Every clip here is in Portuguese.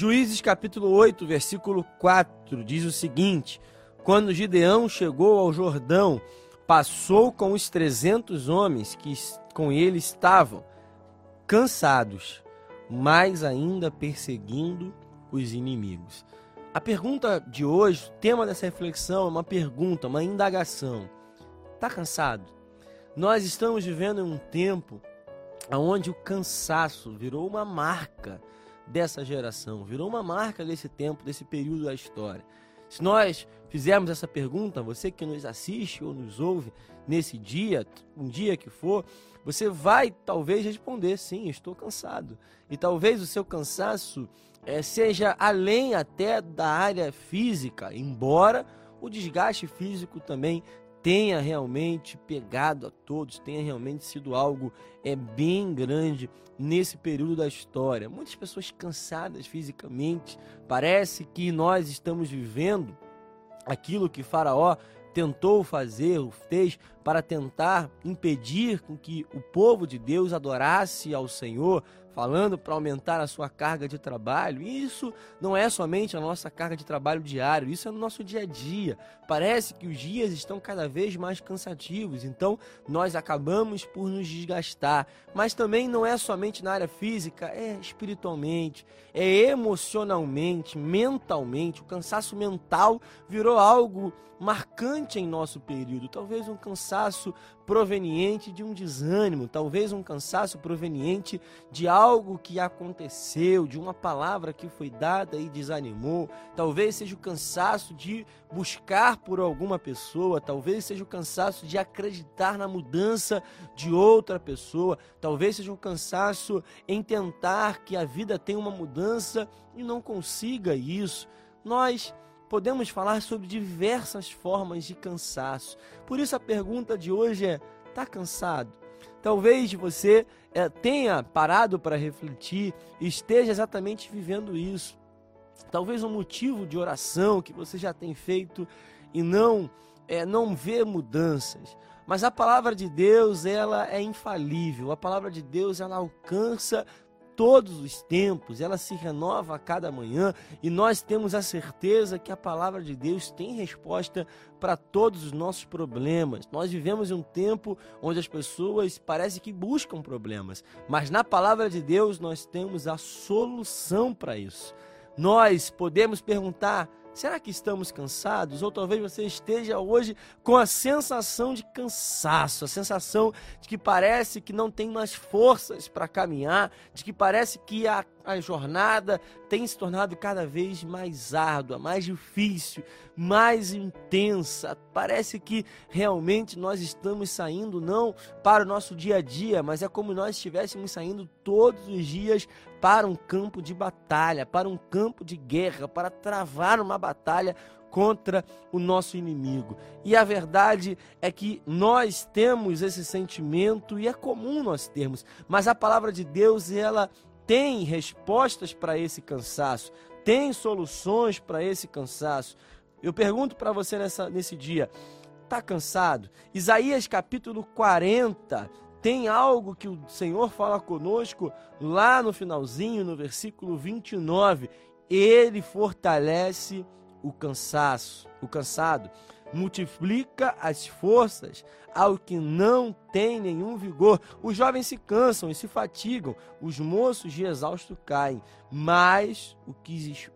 Juízes capítulo 8, versículo 4 diz o seguinte: Quando Gideão chegou ao Jordão, passou com os trezentos homens que com ele estavam, cansados, mas ainda perseguindo os inimigos. A pergunta de hoje, o tema dessa reflexão é uma pergunta, uma indagação. Está cansado? Nós estamos vivendo em um tempo onde o cansaço virou uma marca dessa geração, virou uma marca desse tempo, desse período da história. Se nós fizermos essa pergunta, você que nos assiste ou nos ouve nesse dia, um dia que for, você vai talvez responder: sim, estou cansado. E talvez o seu cansaço é, seja além até da área física, embora o desgaste físico também tenha realmente pegado a todos, tenha realmente sido algo é bem grande nesse período da história. Muitas pessoas cansadas fisicamente, parece que nós estamos vivendo aquilo que Faraó tentou fazer, fez para tentar impedir com que o povo de Deus adorasse ao Senhor, falando para aumentar a sua carga de trabalho. E isso não é somente a nossa carga de trabalho diário, isso é no nosso dia a dia. Parece que os dias estão cada vez mais cansativos, então nós acabamos por nos desgastar. Mas também não é somente na área física, é espiritualmente, é emocionalmente, mentalmente. O cansaço mental virou algo marcante em nosso período, talvez um cansaço proveniente de um desânimo, talvez um cansaço proveniente de algo que aconteceu, de uma palavra que foi dada e desanimou, talvez seja o cansaço de buscar por alguma pessoa, talvez seja o cansaço de acreditar na mudança de outra pessoa, talvez seja um cansaço em tentar que a vida tenha uma mudança e não consiga isso. Nós podemos falar sobre diversas formas de cansaço. Por isso a pergunta de hoje é: está cansado? Talvez você é, tenha parado para refletir e esteja exatamente vivendo isso. Talvez um motivo de oração que você já tem feito e não é, não vê mudanças. Mas a palavra de Deus, ela é infalível. A palavra de Deus, ela alcança todos os tempos, ela se renova a cada manhã e nós temos a certeza que a palavra de Deus tem resposta para todos os nossos problemas. Nós vivemos em um tempo onde as pessoas parece que buscam problemas, mas na palavra de Deus nós temos a solução para isso. Nós podemos perguntar: Será que estamos cansados? Ou talvez você esteja hoje com a sensação de cansaço, a sensação de que parece que não tem mais forças para caminhar, de que parece que a, a jornada tem se tornado cada vez mais árdua, mais difícil, mais intensa. Parece que realmente nós estamos saindo não para o nosso dia a dia, mas é como nós estivéssemos saindo todos os dias para um campo de batalha, para um campo de guerra, para travar uma batalha contra o nosso inimigo. E a verdade é que nós temos esse sentimento e é comum nós termos, mas a palavra de Deus, ela tem respostas para esse cansaço, tem soluções para esse cansaço. Eu pergunto para você nessa, nesse dia, está cansado? Isaías capítulo 40 tem algo que o Senhor fala conosco lá no finalzinho, no versículo 29. Ele fortalece o cansaço, o cansado, multiplica as forças ao que não tem nenhum vigor. Os jovens se cansam e se fatigam, os moços de exausto caem, mas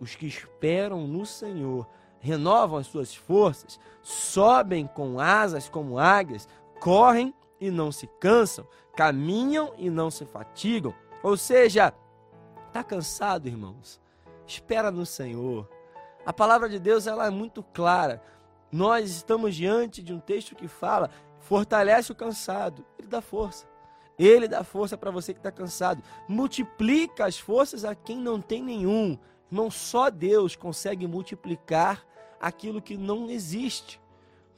os que esperam no Senhor renovam as suas forças, sobem com asas como águias, correm e não se cansam, caminham e não se fatigam. Ou seja, está cansado, irmãos? Espera no Senhor. A palavra de Deus ela é muito clara. Nós estamos diante de um texto que fala: fortalece o cansado, ele dá força. Ele dá força para você que está cansado. Multiplica as forças a quem não tem nenhum. Irmão, só Deus consegue multiplicar aquilo que não existe.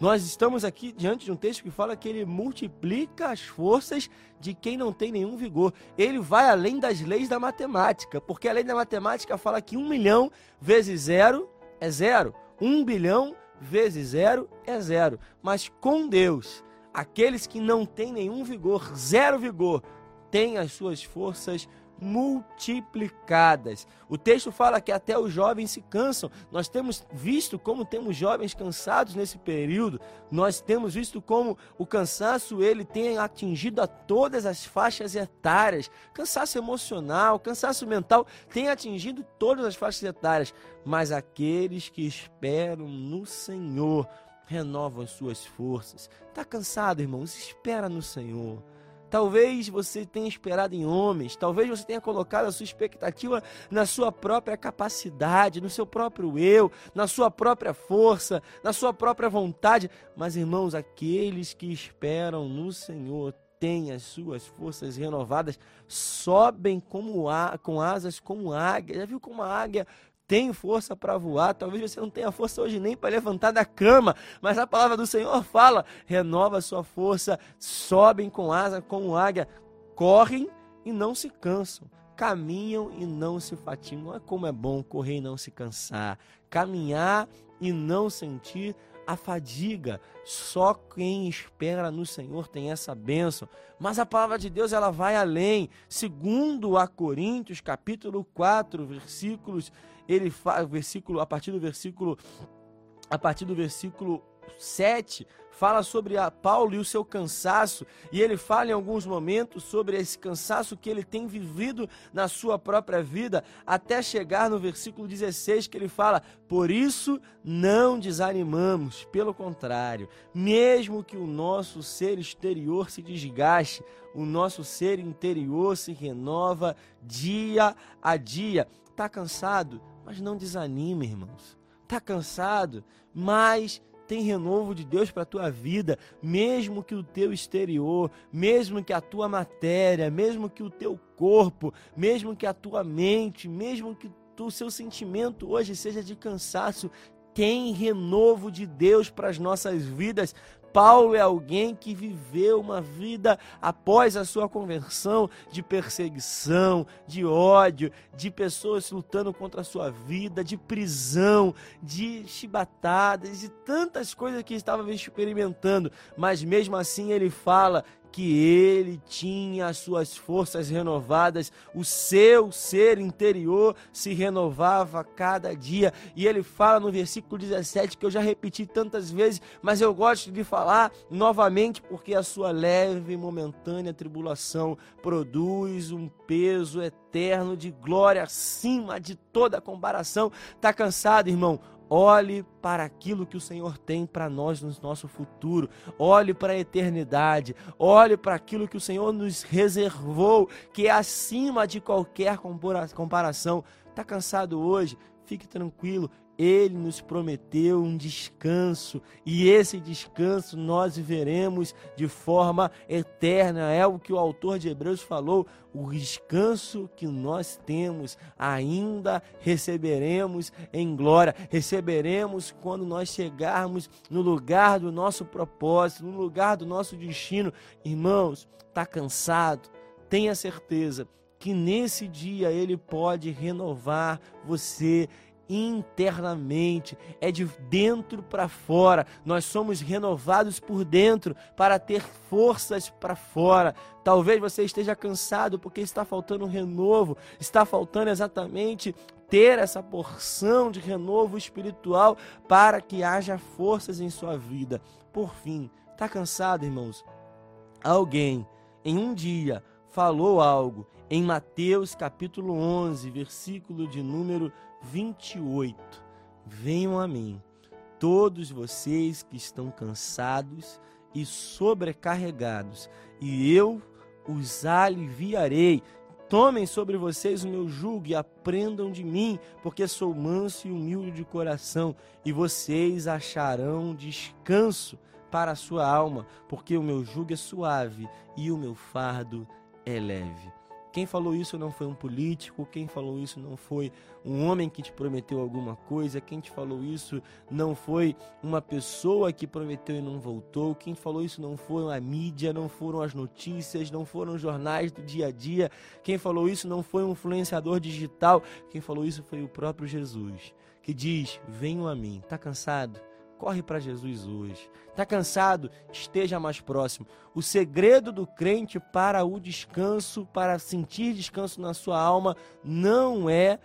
Nós estamos aqui diante de um texto que fala que ele multiplica as forças de quem não tem nenhum vigor. Ele vai além das leis da matemática, porque a lei da matemática fala que um milhão vezes zero é zero, um bilhão vezes zero é zero. Mas com Deus, aqueles que não têm nenhum vigor, zero vigor, têm as suas forças multiplicadas. O texto fala que até os jovens se cansam. Nós temos visto como temos jovens cansados nesse período. Nós temos visto como o cansaço ele tem atingido a todas as faixas etárias. Cansaço emocional, cansaço mental tem atingido todas as faixas etárias. Mas aqueles que esperam no Senhor renovam as suas forças. Está cansado, irmãos? Espera no Senhor. Talvez você tenha esperado em homens, talvez você tenha colocado a sua expectativa na sua própria capacidade, no seu próprio eu, na sua própria força, na sua própria vontade. Mas, irmãos, aqueles que esperam no Senhor têm as suas forças renovadas, sobem como a, com asas como águia. Já viu como a águia tem força para voar. Talvez você não tenha força hoje nem para levantar da cama, mas a palavra do Senhor fala: renova sua força, sobem com asa como águia, correm e não se cansam. Caminham e não se fatigam. Olha como é bom correr e não se cansar. Caminhar e não sentir a fadiga. Só quem espera no Senhor tem essa bênção. Mas a palavra de Deus ela vai além. Segundo a Coríntios, capítulo 4, versículos ele fala, versículo, a partir do versículo a partir do versículo 7, fala sobre a Paulo e o seu cansaço, e ele fala em alguns momentos sobre esse cansaço que ele tem vivido na sua própria vida, até chegar no versículo 16, que ele fala: Por isso não desanimamos, pelo contrário, mesmo que o nosso ser exterior se desgaste, o nosso ser interior se renova dia a dia. Está cansado? Mas não desanime, irmãos. Tá cansado? Mas tem renovo de Deus para a tua vida, mesmo que o teu exterior, mesmo que a tua matéria, mesmo que o teu corpo, mesmo que a tua mente, mesmo que o seu sentimento hoje seja de cansaço, tem renovo de Deus para as nossas vidas, Paulo é alguém que viveu uma vida após a sua conversão de perseguição, de ódio, de pessoas lutando contra a sua vida, de prisão, de chibatadas, de tantas coisas que estava experimentando, mas mesmo assim ele fala que ele tinha as suas forças renovadas, o seu ser interior se renovava cada dia. E ele fala no versículo 17, que eu já repeti tantas vezes, mas eu gosto de falar novamente, porque a sua leve e momentânea tribulação produz um peso eterno de glória acima de toda comparação. Tá cansado, irmão? Olhe para aquilo que o Senhor tem para nós no nosso futuro. Olhe para a eternidade. Olhe para aquilo que o Senhor nos reservou, que é acima de qualquer comparação. Está cansado hoje? Fique tranquilo. Ele nos prometeu um descanso e esse descanso nós viveremos de forma eterna. É o que o autor de Hebreus falou. O descanso que nós temos ainda receberemos em glória. Receberemos quando nós chegarmos no lugar do nosso propósito, no lugar do nosso destino. Irmãos, está cansado? Tenha certeza que nesse dia ele pode renovar você internamente, é de dentro para fora. Nós somos renovados por dentro para ter forças para fora. Talvez você esteja cansado porque está faltando um renovo, está faltando exatamente ter essa porção de renovo espiritual para que haja forças em sua vida. Por fim, está cansado, irmãos? Alguém em um dia falou algo em Mateus capítulo 11, versículo de número 28. Venham a mim, todos vocês que estão cansados e sobrecarregados, e eu os aliviarei. Tomem sobre vocês o meu jugo e aprendam de mim, porque sou manso e humilde de coração, e vocês acharão descanso para a sua alma, porque o meu jugo é suave e o meu fardo é leve. Quem falou isso não foi um político, quem falou isso não foi um homem que te prometeu alguma coisa, quem te falou isso não foi uma pessoa que prometeu e não voltou, quem falou isso não foi a mídia, não foram as notícias, não foram os jornais do dia a dia, quem falou isso não foi um influenciador digital, quem falou isso foi o próprio Jesus, que diz: Venham a mim. Está cansado? Corre para Jesus hoje. Está cansado? Esteja mais próximo. O segredo do crente para o descanso, para sentir descanso na sua alma, não é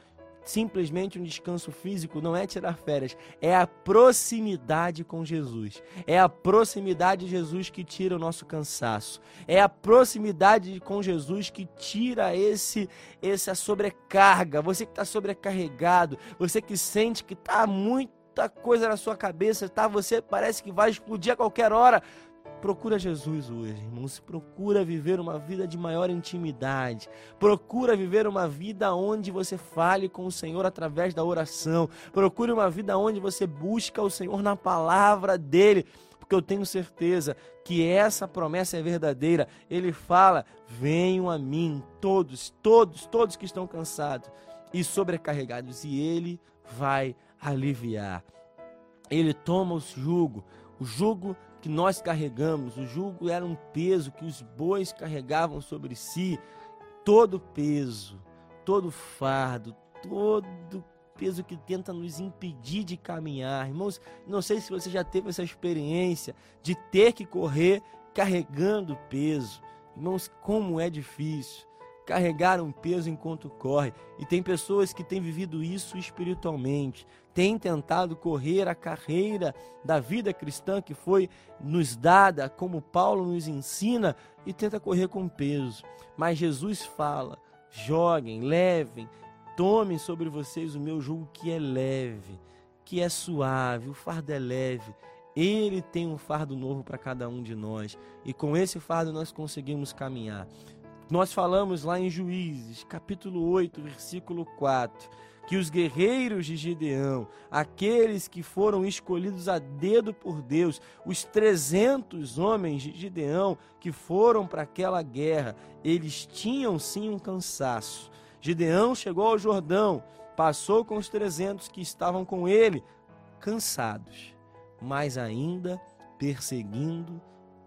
simplesmente um descanso físico, não é tirar férias, é a proximidade com Jesus. É a proximidade de Jesus que tira o nosso cansaço. É a proximidade com Jesus que tira esse essa sobrecarga. Você que está sobrecarregado, você que sente que está muito muita coisa na sua cabeça, tá? Você parece que vai explodir a qualquer hora. Procura Jesus hoje, irmãos. Procura viver uma vida de maior intimidade. Procura viver uma vida onde você fale com o Senhor através da oração. Procure uma vida onde você busca o Senhor na palavra dele. Porque eu tenho certeza que essa promessa é verdadeira. Ele fala: Venham a mim, todos, todos, todos que estão cansados e sobrecarregados, e ele vai aliviar. Ele toma o jugo, o jugo que nós carregamos, o jugo era um peso que os bois carregavam sobre si, todo peso, todo fardo, todo peso que tenta nos impedir de caminhar. Irmãos, não sei se você já teve essa experiência de ter que correr carregando peso. Irmãos, como é difícil carregar um peso enquanto corre. E tem pessoas que têm vivido isso espiritualmente, têm tentado correr a carreira da vida cristã que foi nos dada, como Paulo nos ensina, e tenta correr com peso. Mas Jesus fala: joguem, levem, tomem sobre vocês o meu jugo que é leve, que é suave, o fardo é leve. Ele tem um fardo novo para cada um de nós, e com esse fardo nós conseguimos caminhar. Nós falamos lá em Juízes, capítulo 8, versículo 4, que os guerreiros de Gideão, aqueles que foram escolhidos a dedo por Deus, os 300 homens de Gideão que foram para aquela guerra, eles tinham sim um cansaço. Gideão chegou ao Jordão, passou com os 300 que estavam com ele, cansados, mas ainda perseguindo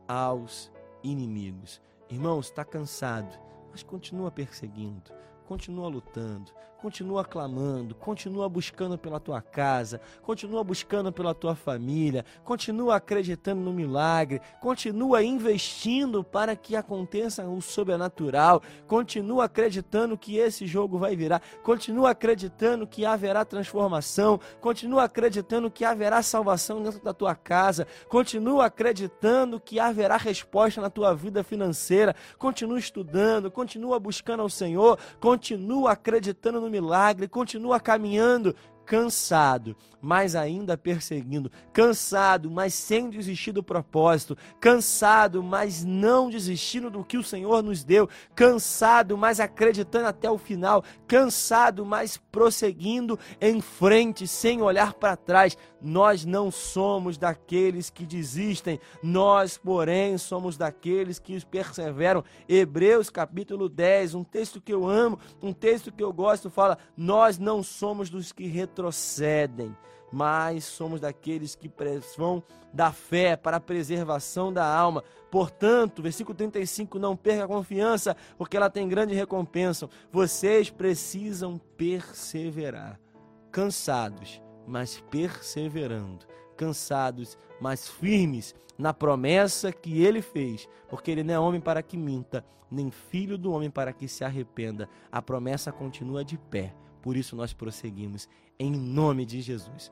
aos inimigos. Irmãos, está cansado, mas continua perseguindo, continua lutando, continua clamando, continua buscando pela tua casa, continua buscando pela tua família, continua acreditando no milagre, continua investindo para que aconteça o sobrenatural, continua acreditando que esse jogo vai virar, continua acreditando que haverá transformação, continua acreditando que haverá salvação dentro da tua casa, continua acreditando que haverá resposta na tua vida financeira, continua estudando, continua buscando ao Senhor, continua acreditando no milagre, continua caminhando, cansado, mas ainda perseguindo, cansado, mas sem desistir do propósito, cansado, mas não desistindo do que o Senhor nos deu, cansado, mas acreditando até o final, cansado, mas prosseguindo em frente, sem olhar para trás. Nós não somos daqueles que desistem, nós, porém, somos daqueles que perseveram. Hebreus capítulo 10, um texto que eu amo, um texto que eu gosto, fala: Nós não somos dos que retrocedem, mas somos daqueles que vão da fé para a preservação da alma. Portanto, versículo 35, não perca a confiança, porque ela tem grande recompensa. Vocês precisam perseverar, cansados, mas perseverando, cansados, mas firmes na promessa que ele fez, porque ele não é homem para que minta, nem filho do homem para que se arrependa. A promessa continua de pé. Por isso nós prosseguimos em nome de Jesus.